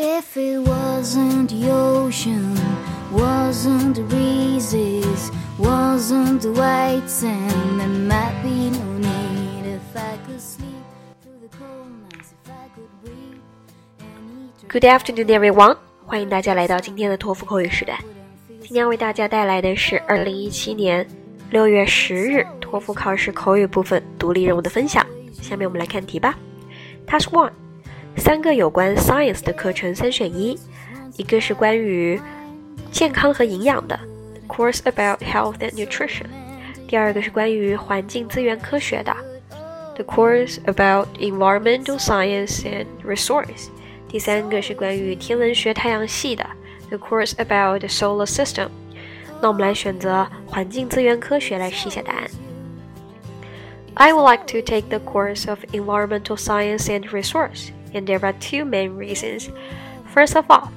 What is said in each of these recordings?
If it wasn't the ocean, wasn't the breezes, wasn't the white sand, then might be no need if I could sleep through the cold nights, if I could breathe. Good afternoon, everyone！欢迎大家来到今天的托福口语时代。今天为大家带来的是二零一七年六月十日托福考试口语部分独立任务的分享。下面我们来看题吧。Task One。三个有关 science 的课程三选一，一个是关于健康和营养的 course about health and nutrition，第二个是关于环境资源科学的 the course about environmental science and resource，第三个是关于天文学太阳系的 the course about the solar system。那我们来选择环境资源科学来试一下答案。I would like to take the course of environmental science and resource and there are two main reasons. First of all,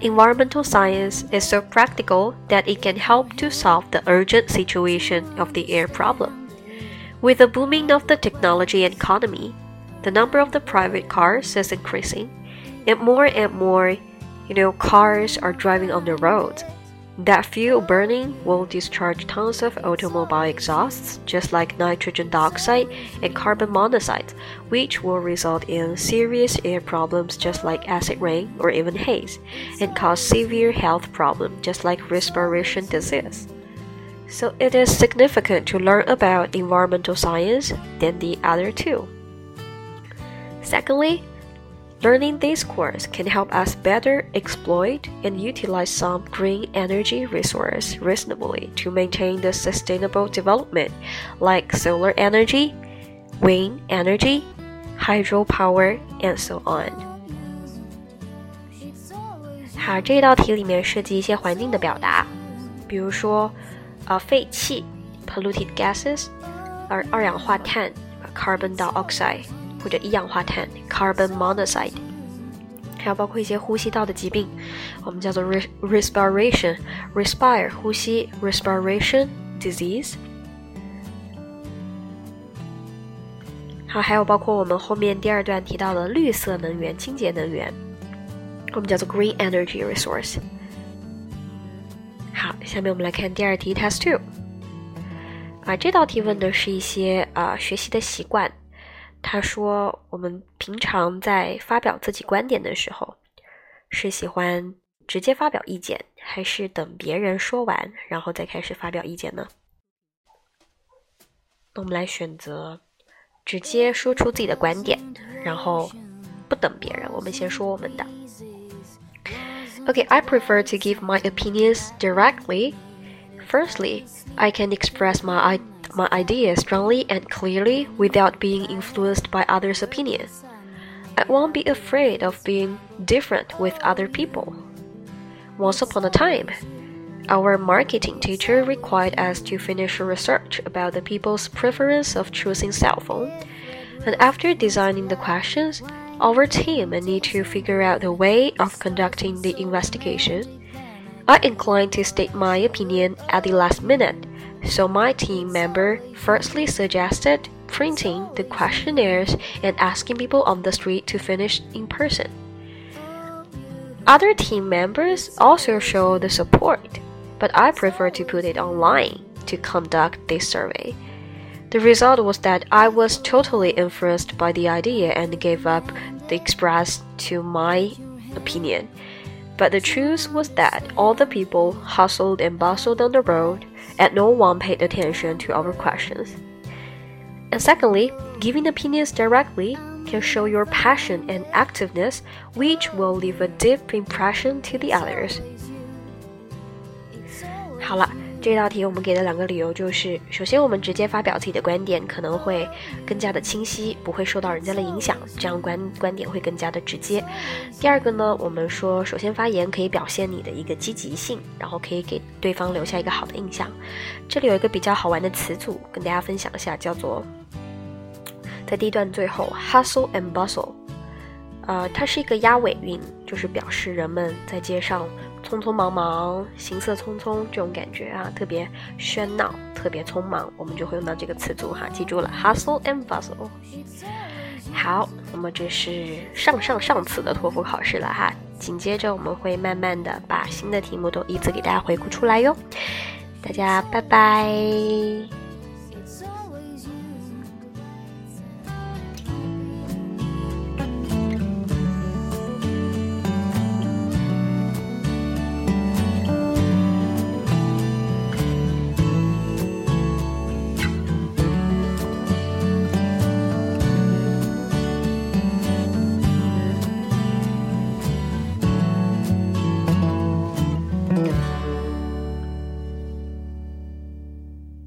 environmental science is so practical that it can help to solve the urgent situation of the air problem. With the booming of the technology and economy, the number of the private cars is increasing, and more and more, you know, cars are driving on the roads. That fuel burning will discharge tons of automobile exhausts, just like nitrogen dioxide and carbon monoxide, which will result in serious air problems just like acid rain or even haze, and cause severe health problems just like respiration disease. So it is significant to learn about environmental science than the other two. Secondly, Learning this course can help us better exploit and utilize some green energy resource reasonably to maintain the sustainable development like solar energy, wind energy, hydropower, and so on. 好，这道题里面涉及一些环境的表达，比如说，呃，废气 （polluted gases），而二氧化碳 （carbon dioxide）。 或者一氧化碳 （carbon monoxide），还有包括一些呼吸道的疾病，我们叫做 respiration，respire 呼吸，respiration disease。好，还有包括我们后面第二段提到的绿色能源、清洁能源，我们叫做 green energy resource。好，下面我们来看第二题，Task Two。啊，这道题问的是一些啊学习的习惯。他说：“我们平常在发表自己观点的时候，是喜欢直接发表意见，还是等别人说完然后再开始发表意见呢？”那我们来选择直接说出自己的观点，然后不等别人，我们先说我们的。Okay, I prefer to give my opinions directly. Firstly, I can express my my ideas strongly and clearly without being influenced by others' opinions. I won't be afraid of being different with other people. Once upon a time, our marketing teacher required us to finish a research about the people's preference of choosing cell phone. And after designing the questions, our team need to figure out the way of conducting the investigation. I inclined to state my opinion at the last minute so my team member firstly suggested printing the questionnaires and asking people on the street to finish in person. Other team members also showed the support, but I prefer to put it online to conduct this survey. The result was that I was totally influenced by the idea and gave up the express to my opinion. But the truth was that all the people hustled and bustled on the road, and no one paid attention to our questions. And secondly, giving opinions directly can show your passion and activeness, which will leave a deep impression to the others. 这道题我们给的两个理由就是：首先，我们直接发表自己的观点可能会更加的清晰，不会受到人家的影响，这样观观点会更加的直接。第二个呢，我们说首先发言可以表现你的一个积极性，然后可以给对方留下一个好的印象。这里有一个比较好玩的词组跟大家分享一下，叫做在第一段最后 hustle and bustle，呃，它是一个押尾韵，就是表示人们在街上。匆匆忙忙，行色匆匆，这种感觉啊，特别喧闹，特别匆忙，我们就会用到这个词组哈，记住了，hustle and bustle。好，那么这是上上上次的托福考试了哈，紧接着我们会慢慢的把新的题目都依次给大家回顾出来哟。大家拜拜。